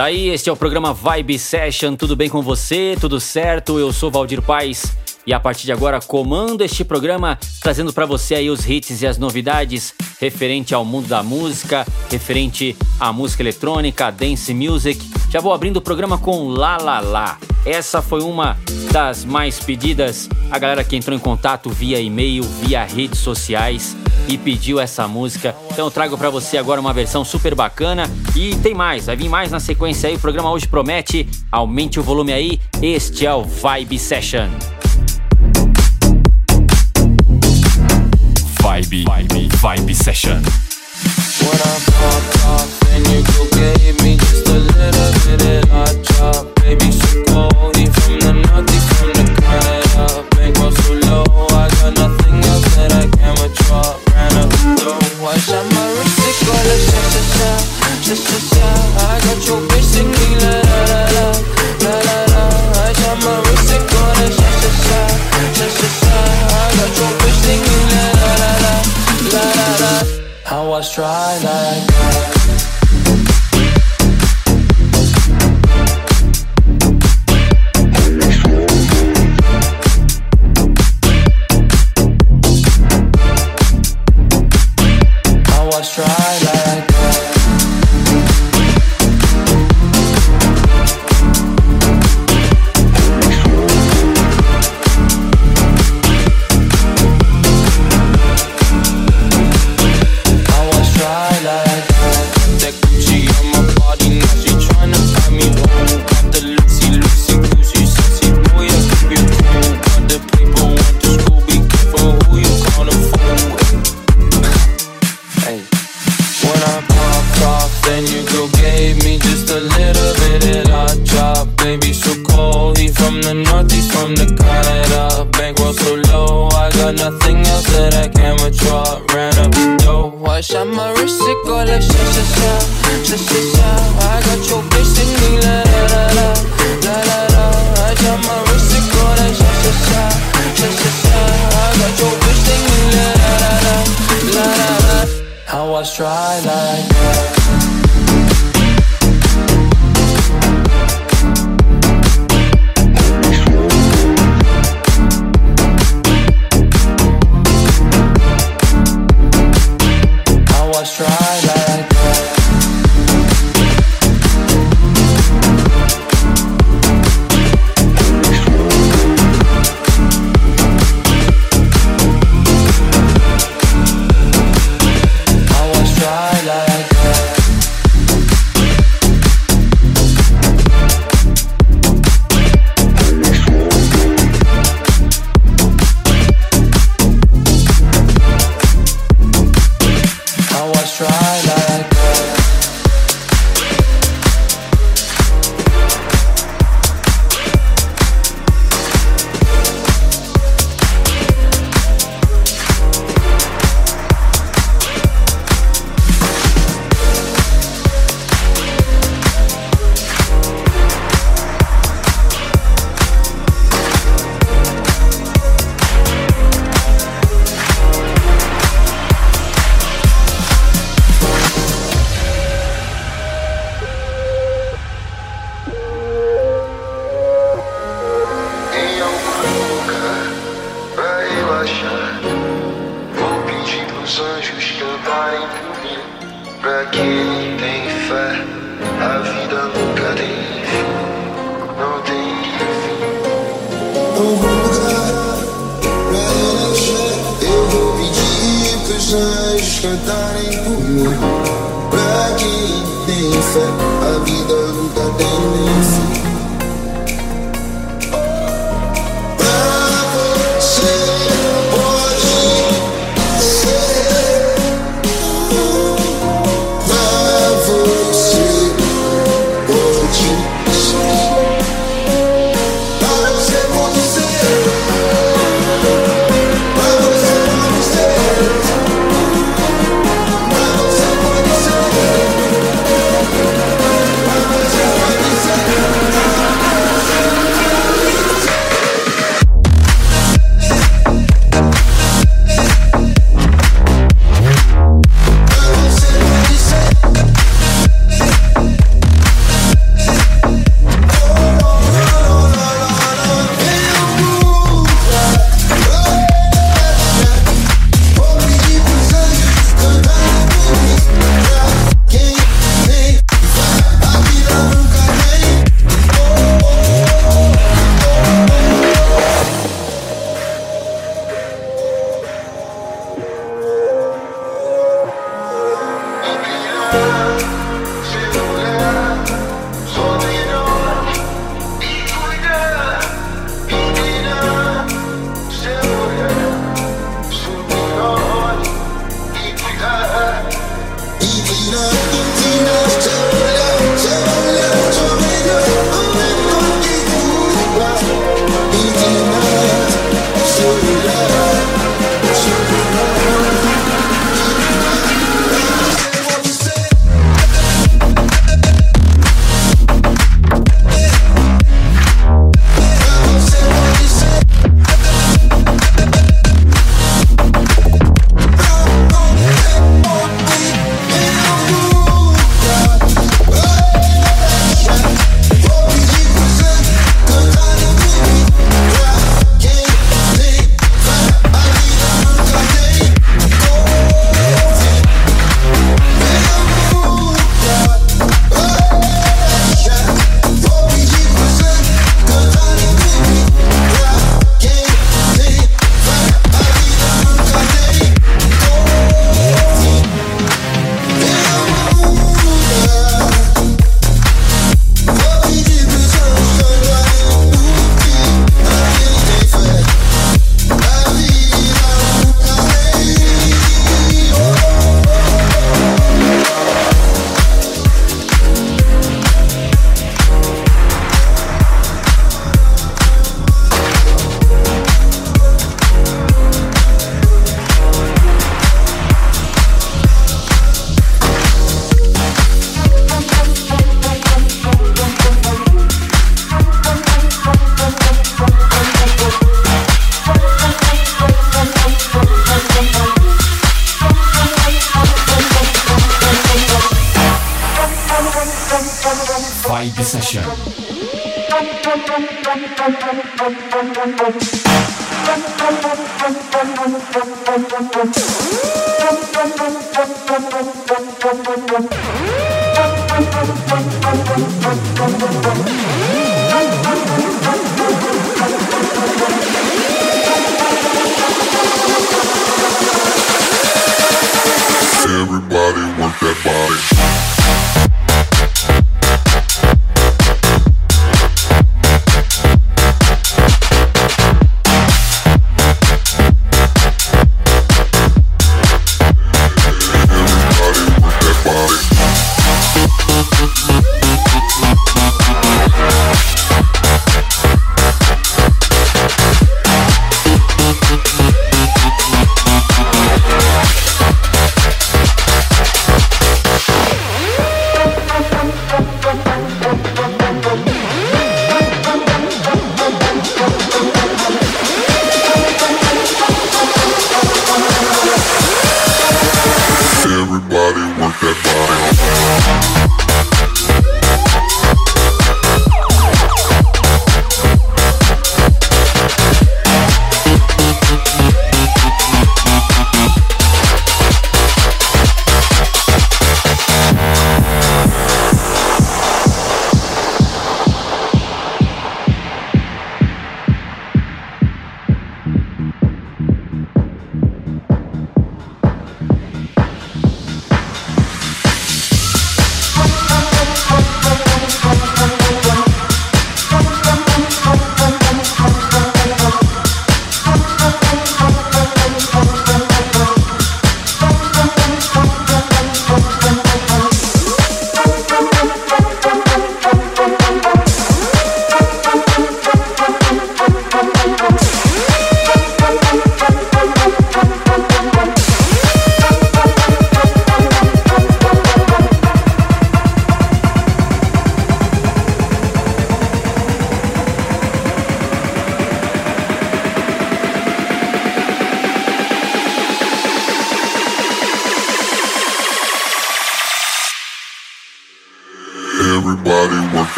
Tá aí, este é o programa Vibe Session. Tudo bem com você? Tudo certo? Eu sou Valdir Paz e a partir de agora comando este programa trazendo para você aí os hits e as novidades referente ao mundo da música, referente à música eletrônica, dance music. Já vou abrindo o programa com La La La. Essa foi uma das mais pedidas. A galera que entrou em contato via e-mail, via redes sociais e pediu essa música. Então eu trago para você agora uma versão super bacana e tem mais, vai vir mais na sequência aí. O programa hoje promete. Aumente o volume aí. Este é o Vibe Session. vibey, vibey, vibey session. When I pop off and you go gave me just a little bit drop, baby, lost track.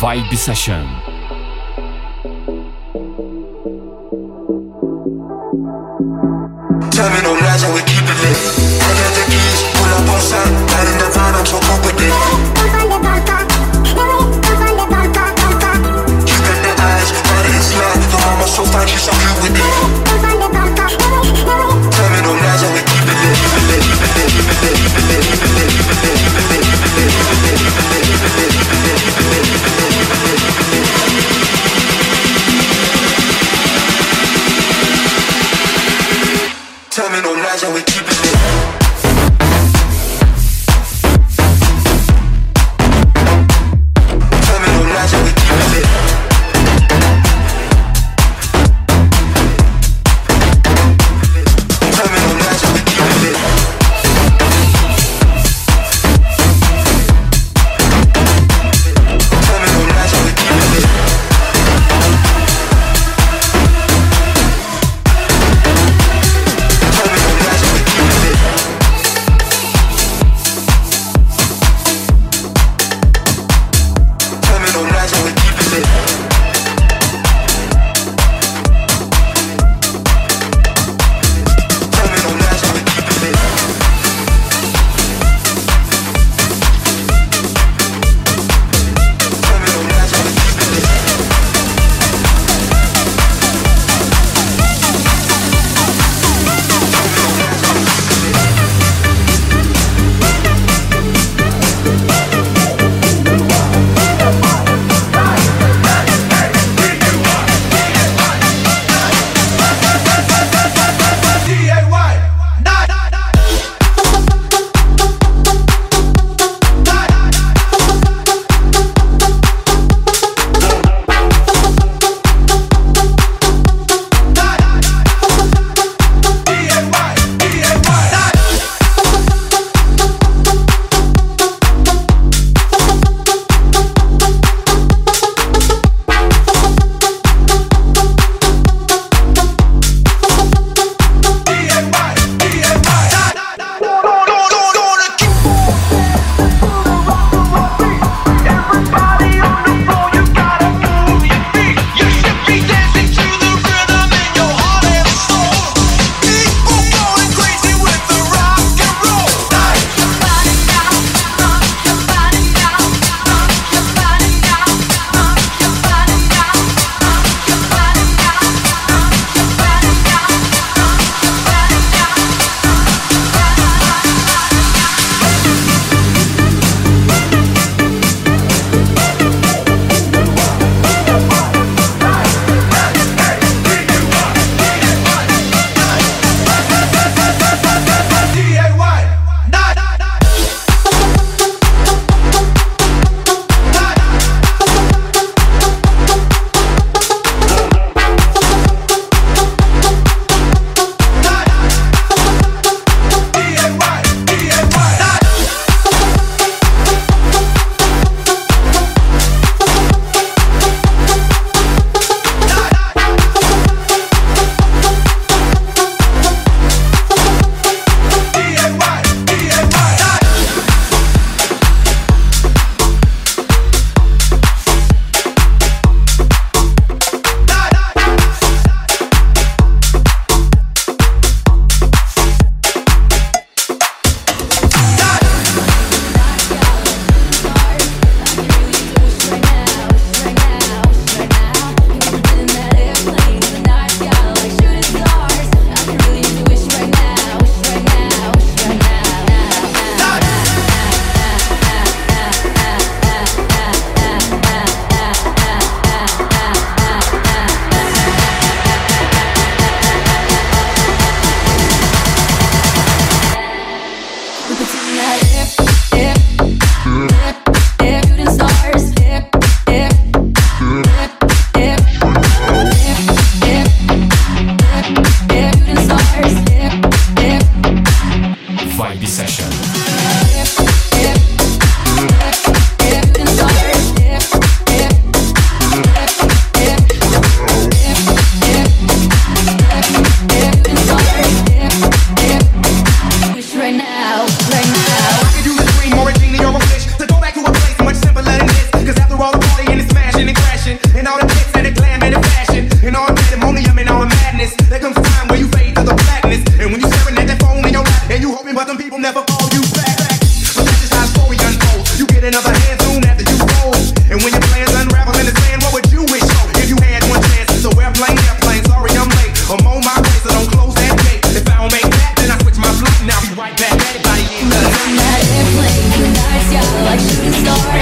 Vibe Session. Lies, I keep it lit. I got the keys, pull up on side, light in the van, I'm so cool.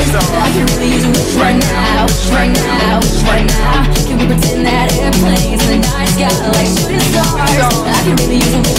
is on. I can really use a wish right now, right now, right now. Can we pretend that airplanes in the night sky are like shooting stars? I can really use a wish.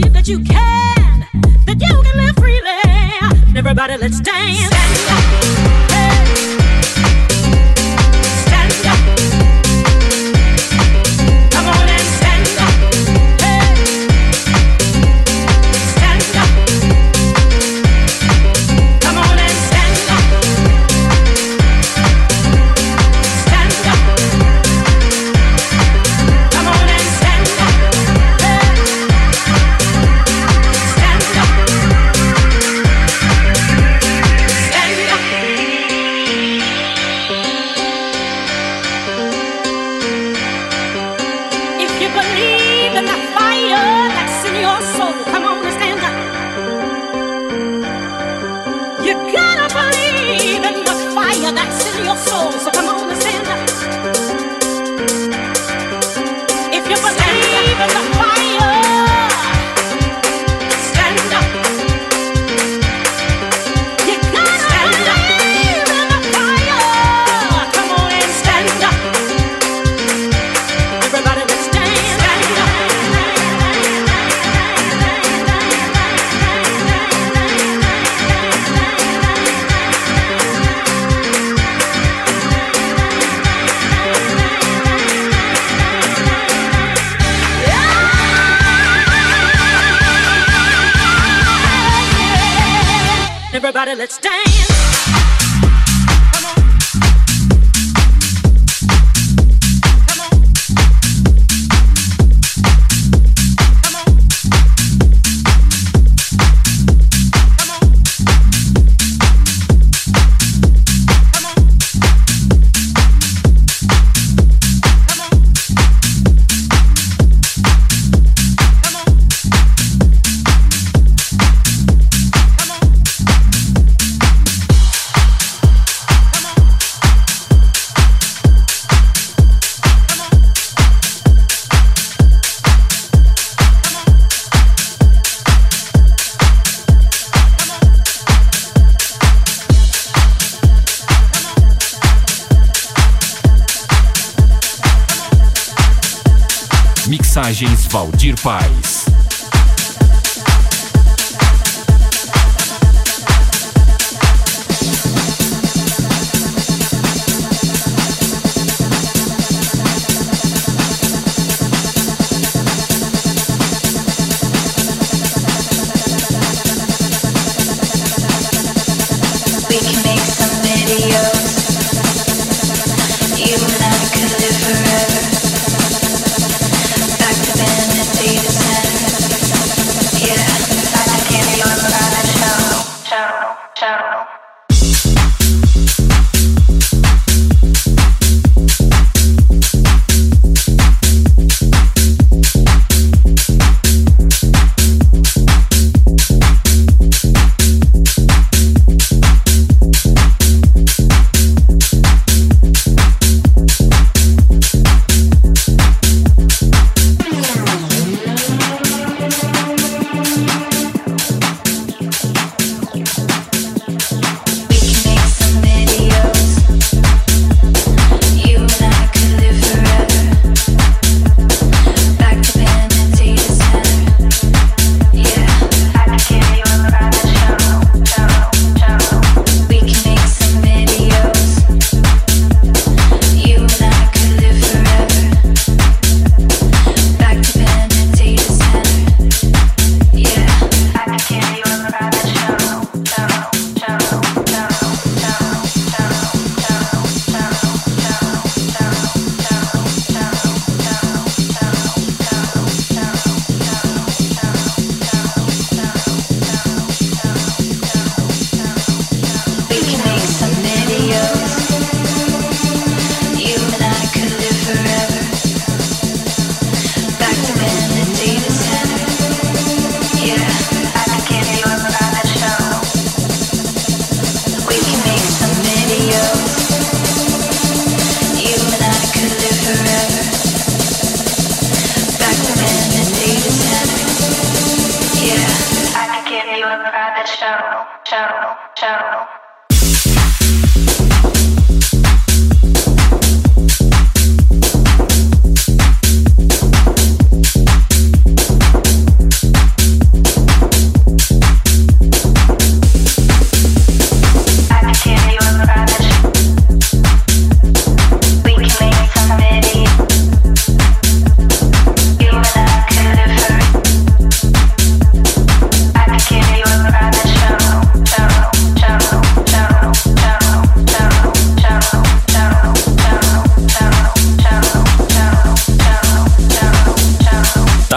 believe that you can, that you can live freely. Everybody, let's dance. dance. Paz.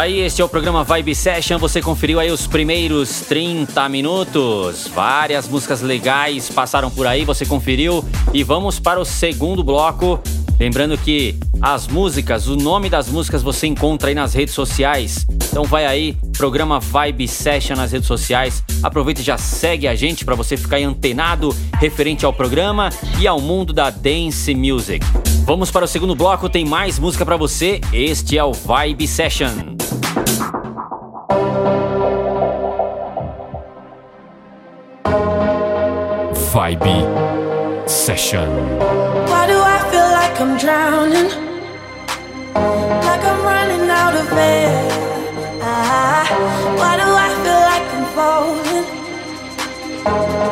Paz. Este é o programa Vibe Session. Você conferiu aí os primeiros 30 minutos. Várias músicas legais passaram por aí, você conferiu. E vamos para o segundo bloco. Lembrando que as músicas, o nome das músicas você encontra aí nas redes sociais. Então vai aí, programa Vibe Session nas redes sociais. Aproveita e já segue a gente para você ficar antenado referente ao programa e ao mundo da dance music. Vamos para o segundo bloco, tem mais música para você. Este é o Vibe Session. Vibe Session. Why do I feel like I'm drowning? Like I'm running out of air. Ah, why do I feel like I'm falling?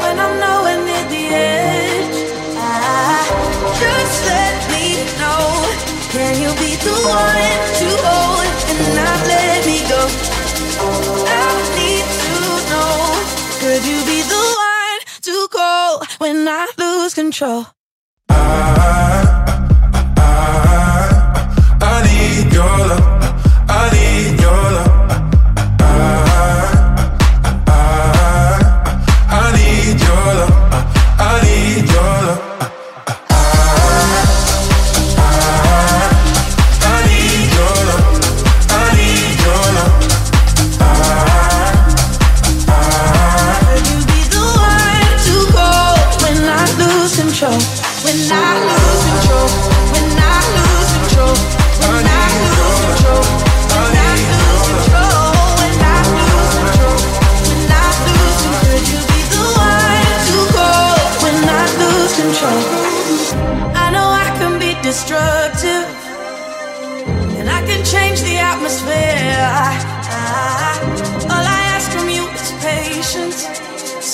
When I'm nowhere near the edge. Ah, just let me know. Can you be the one Could you be the one to call when I lose control? I, I, I, I need your love. I need your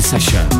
Session.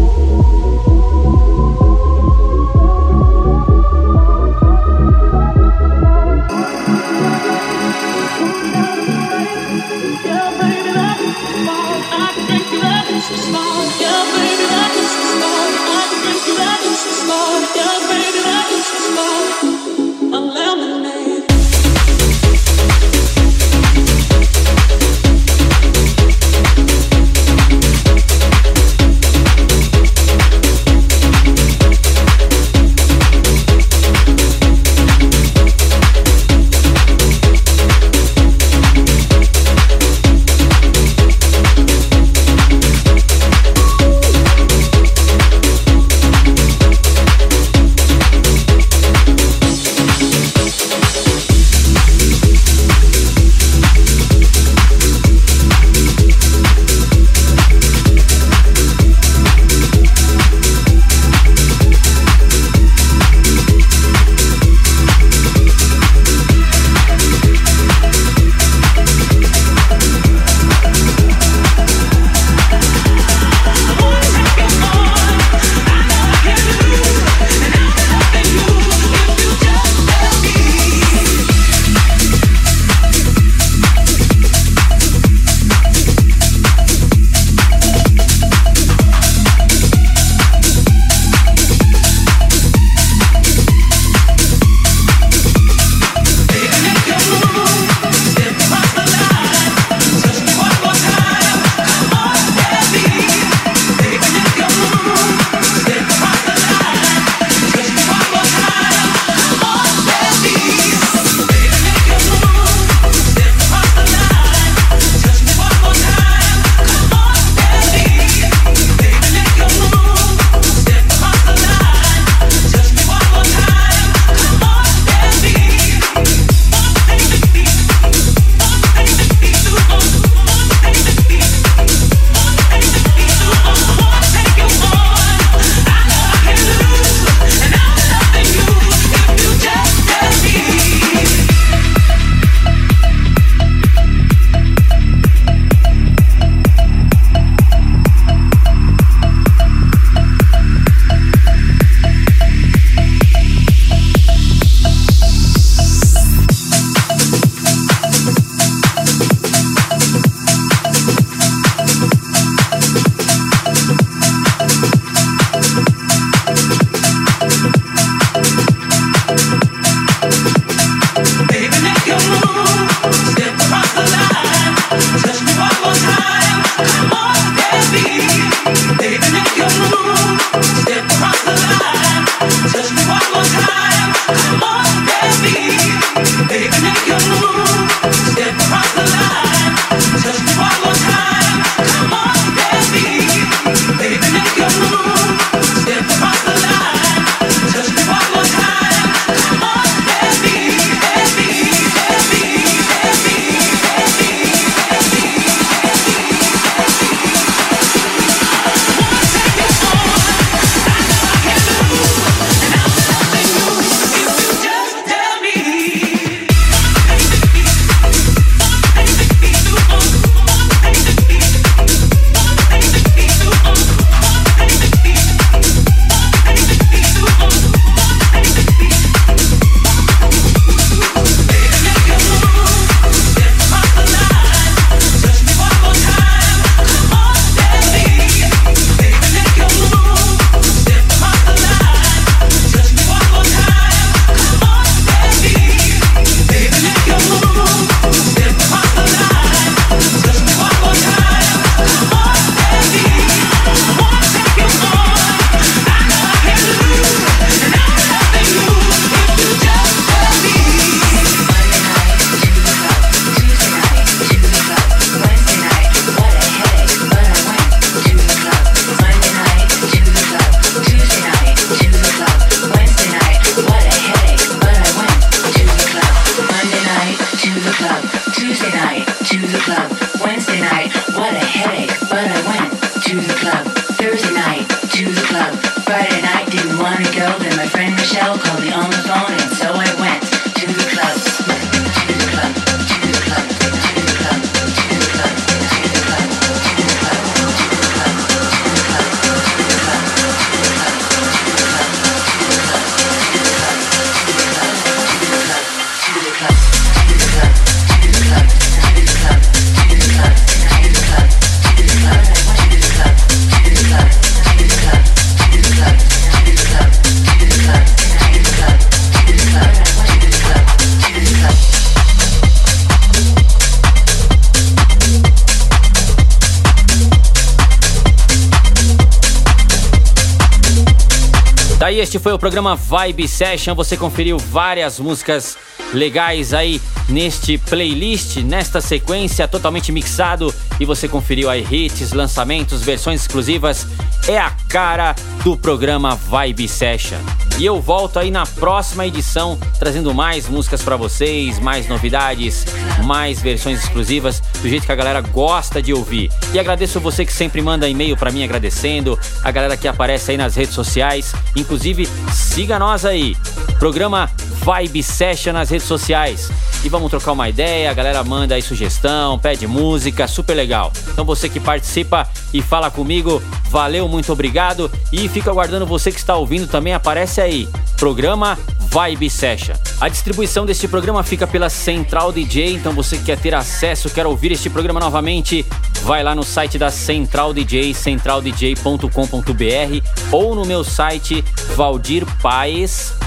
Daí este foi o programa Vibe Session. Você conferiu várias músicas legais aí neste playlist, nesta sequência totalmente mixado e você conferiu aí hits, lançamentos, versões exclusivas. É a cara do programa Vibe Session. E eu volto aí na próxima edição trazendo mais músicas para vocês, mais novidades, mais versões exclusivas do jeito que a galera gosta de ouvir. E agradeço você que sempre manda e-mail para mim agradecendo, a galera que aparece aí nas redes sociais, inclusive siga nós aí. Programa Vibe Session nas redes sociais. E vamos trocar uma ideia, a galera manda aí sugestão, pede música, super legal. Então você que participa e fala comigo, valeu, muito obrigado. E fica aguardando você que está ouvindo também, aparece aí. Programa Vibe Session. A distribuição deste programa fica pela Central DJ, então você que quer ter acesso, quer ouvir este programa novamente, vai lá no site da Central DJ, centraldj.com.br ou no meu site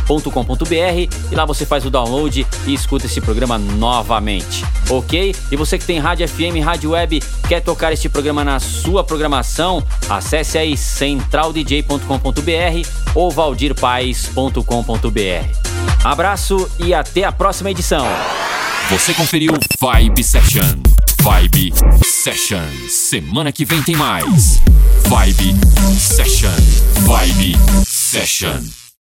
valdirpaes.com.br e lá você faz o download e escuta esse programa novamente, ok? E você que tem rádio FM, rádio web, quer tocar este programa na sua programação, acesse aí centraldj.com.br ou valdirpaes.com.br. Abraço e até a próxima edição. Você conferiu Vibe Session. Vibe Session. Semana que vem tem mais. Vibe Session. Vibe Session.